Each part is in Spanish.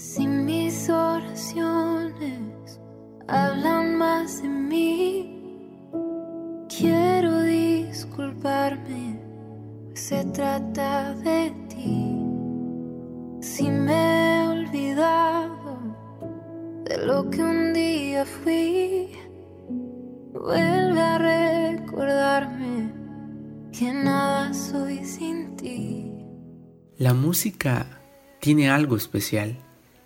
Si mis oraciones hablan más de mí, quiero disculparme, pues se trata de ti. Si me he olvidado de lo que un día fui, vuelve a recordarme que nada soy sin ti. La música tiene algo especial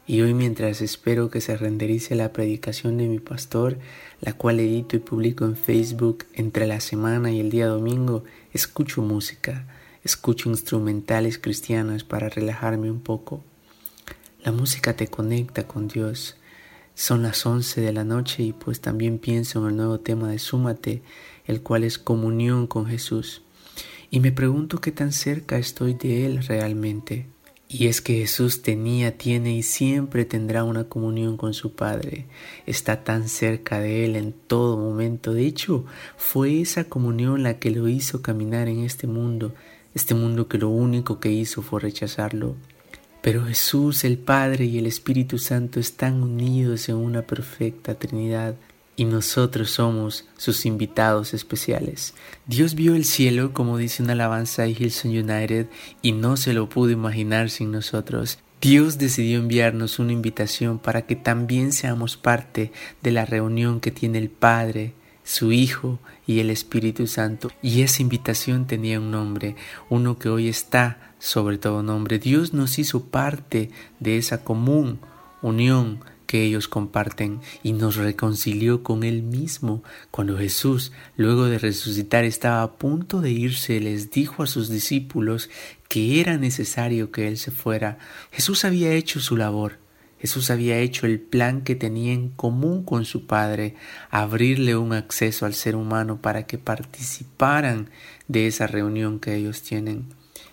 y hoy mientras espero que se renderice la predicación de mi pastor, la cual edito y publico en Facebook entre la semana y el día domingo, escucho música, escucho instrumentales cristianos para relajarme un poco. La música te conecta con Dios. Son las 11 de la noche y pues también pienso en el nuevo tema de Súmate, el cual es comunión con Jesús. Y me pregunto qué tan cerca estoy de Él realmente. Y es que Jesús tenía, tiene y siempre tendrá una comunión con su Padre. Está tan cerca de Él en todo momento. De hecho, fue esa comunión la que lo hizo caminar en este mundo, este mundo que lo único que hizo fue rechazarlo. Pero Jesús, el Padre y el Espíritu Santo están unidos en una perfecta Trinidad y nosotros somos sus invitados especiales. Dios vio el cielo, como dice una alabanza de Hillsong United, y no se lo pudo imaginar sin nosotros. Dios decidió enviarnos una invitación para que también seamos parte de la reunión que tiene el Padre, su Hijo y el Espíritu Santo. Y esa invitación tenía un nombre, uno que hoy está sobre todo nombre. Dios nos hizo parte de esa común unión que ellos comparten y nos reconcilió con Él mismo. Cuando Jesús, luego de resucitar, estaba a punto de irse, les dijo a sus discípulos que era necesario que Él se fuera. Jesús había hecho su labor. Jesús había hecho el plan que tenía en común con su Padre, abrirle un acceso al ser humano para que participaran de esa reunión que ellos tienen.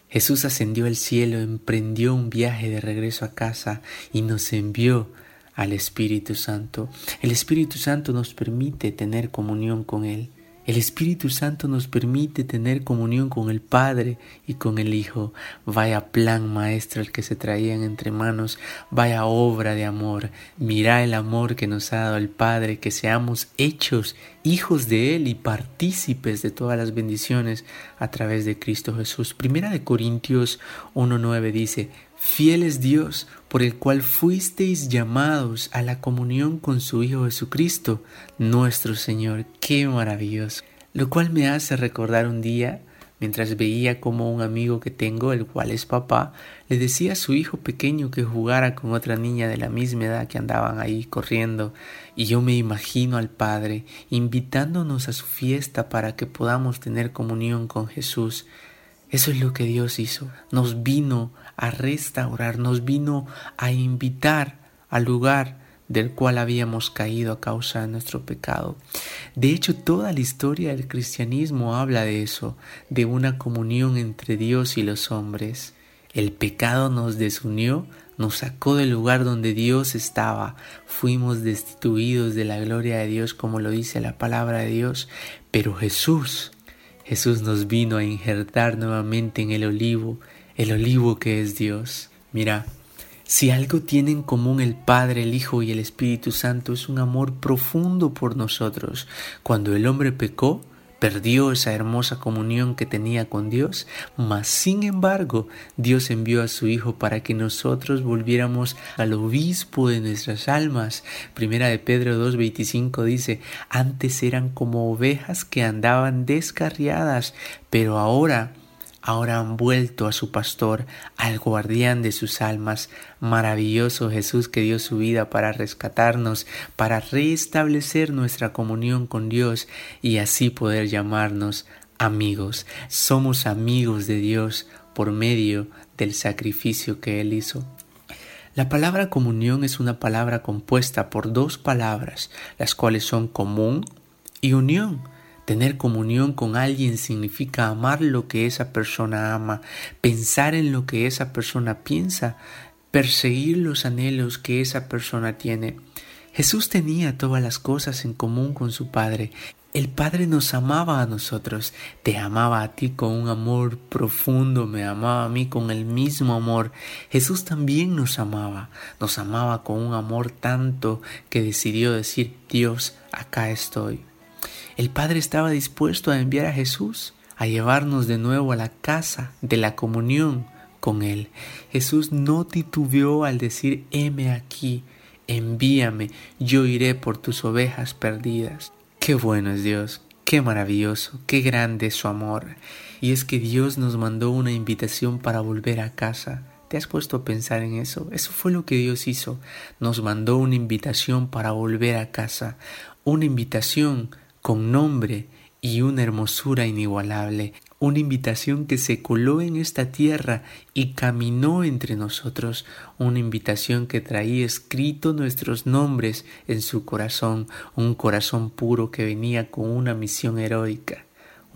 Jesús ascendió al cielo, emprendió un viaje de regreso a casa y nos envió al Espíritu Santo. El Espíritu Santo nos permite tener comunión con Él. El Espíritu Santo nos permite tener comunión con el Padre y con el Hijo. Vaya plan maestro el que se traían entre manos, vaya obra de amor. Mira el amor que nos ha dado el Padre, que seamos hechos hijos de Él y partícipes de todas las bendiciones a través de Cristo Jesús. Primera de Corintios 1.9 dice, Fiel es Dios, por el cual fuisteis llamados a la comunión con su Hijo Jesucristo, nuestro Señor. Qué maravilloso. Lo cual me hace recordar un día, mientras veía como un amigo que tengo, el cual es papá, le decía a su hijo pequeño que jugara con otra niña de la misma edad que andaban ahí corriendo, y yo me imagino al Padre invitándonos a su fiesta para que podamos tener comunión con Jesús. Eso es lo que Dios hizo. Nos vino a restaurar, nos vino a invitar al lugar del cual habíamos caído a causa de nuestro pecado. De hecho, toda la historia del cristianismo habla de eso, de una comunión entre Dios y los hombres. El pecado nos desunió, nos sacó del lugar donde Dios estaba, fuimos destituidos de la gloria de Dios como lo dice la palabra de Dios, pero Jesús Jesús nos vino a injertar nuevamente en el olivo, el olivo que es Dios. Mira, si algo tiene en común el Padre, el Hijo y el Espíritu Santo es un amor profundo por nosotros. Cuando el hombre pecó, perdió esa hermosa comunión que tenía con Dios, mas sin embargo Dios envió a su Hijo para que nosotros volviéramos al obispo de nuestras almas. Primera de Pedro 2.25 dice, antes eran como ovejas que andaban descarriadas, pero ahora ahora han vuelto a su pastor, al guardián de sus almas, maravilloso Jesús que dio su vida para rescatarnos, para restablecer nuestra comunión con Dios y así poder llamarnos amigos. Somos amigos de Dios por medio del sacrificio que Él hizo. La palabra comunión es una palabra compuesta por dos palabras, las cuales son común y unión. Tener comunión con alguien significa amar lo que esa persona ama, pensar en lo que esa persona piensa, perseguir los anhelos que esa persona tiene. Jesús tenía todas las cosas en común con su Padre. El Padre nos amaba a nosotros, te amaba a ti con un amor profundo, me amaba a mí con el mismo amor. Jesús también nos amaba, nos amaba con un amor tanto que decidió decir, Dios, acá estoy. El Padre estaba dispuesto a enviar a Jesús, a llevarnos de nuevo a la casa de la comunión con Él. Jesús no titubeó al decir, heme aquí, envíame, yo iré por tus ovejas perdidas. Qué bueno es Dios, qué maravilloso, qué grande es su amor. Y es que Dios nos mandó una invitación para volver a casa. ¿Te has puesto a pensar en eso? Eso fue lo que Dios hizo. Nos mandó una invitación para volver a casa. Una invitación con nombre y una hermosura inigualable una invitación que se coló en esta tierra y caminó entre nosotros, una invitación que traía escrito nuestros nombres en su corazón, un corazón puro que venía con una misión heroica,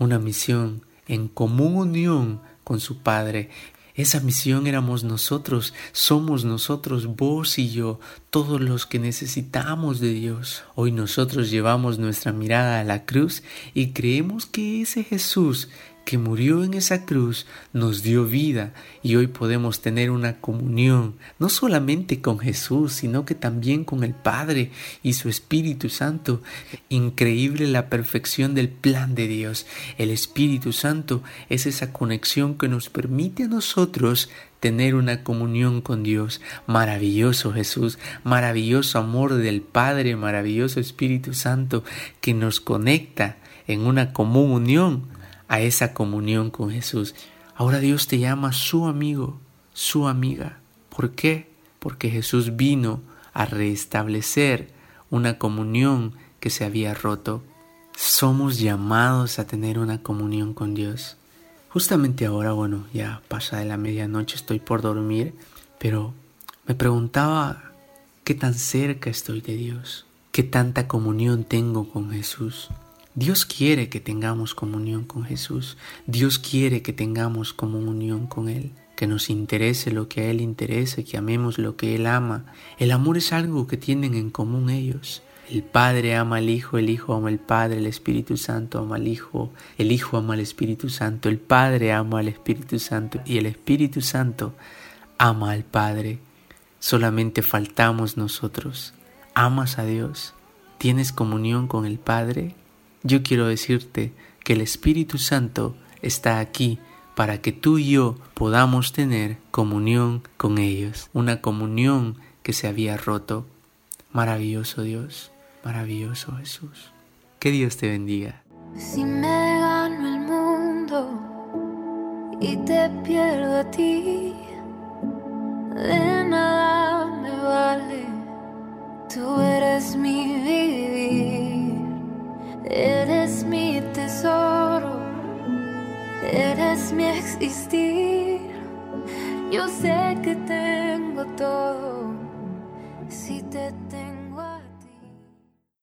una misión en común unión con su Padre esa misión éramos nosotros, somos nosotros, vos y yo, todos los que necesitamos de Dios. Hoy nosotros llevamos nuestra mirada a la cruz y creemos que ese Jesús que murió en esa cruz nos dio vida y hoy podemos tener una comunión no solamente con Jesús, sino que también con el Padre y su Espíritu Santo. Increíble la perfección del plan de Dios. El Espíritu Santo es esa conexión que nos permite a nosotros tener una comunión con Dios. Maravilloso Jesús, maravilloso amor del Padre, maravilloso Espíritu Santo que nos conecta en una común unión a esa comunión con Jesús. Ahora Dios te llama su amigo, su amiga. ¿Por qué? Porque Jesús vino a restablecer una comunión que se había roto. Somos llamados a tener una comunión con Dios. Justamente ahora, bueno, ya pasa de la medianoche, estoy por dormir, pero me preguntaba qué tan cerca estoy de Dios, qué tanta comunión tengo con Jesús. Dios quiere que tengamos comunión con Jesús. Dios quiere que tengamos comunión con Él, que nos interese lo que a Él interese, que amemos lo que Él ama. El amor es algo que tienen en común ellos. El Padre ama al Hijo, el Hijo ama al Padre, el Espíritu Santo ama al Hijo, el Hijo ama al Espíritu Santo, el Padre ama al Espíritu Santo y el Espíritu Santo ama al Padre. Solamente faltamos nosotros. ¿Amas a Dios? ¿Tienes comunión con el Padre? Yo quiero decirte que el Espíritu Santo está aquí para que tú y yo podamos tener comunión con ellos, una comunión que se había roto. Maravilloso Dios, maravilloso Jesús. Que Dios te bendiga. Si me gano el mundo y te pierdo a ti, de nada me vale, tú eres mi vivir. es mi existir. Yo sé que tengo todo.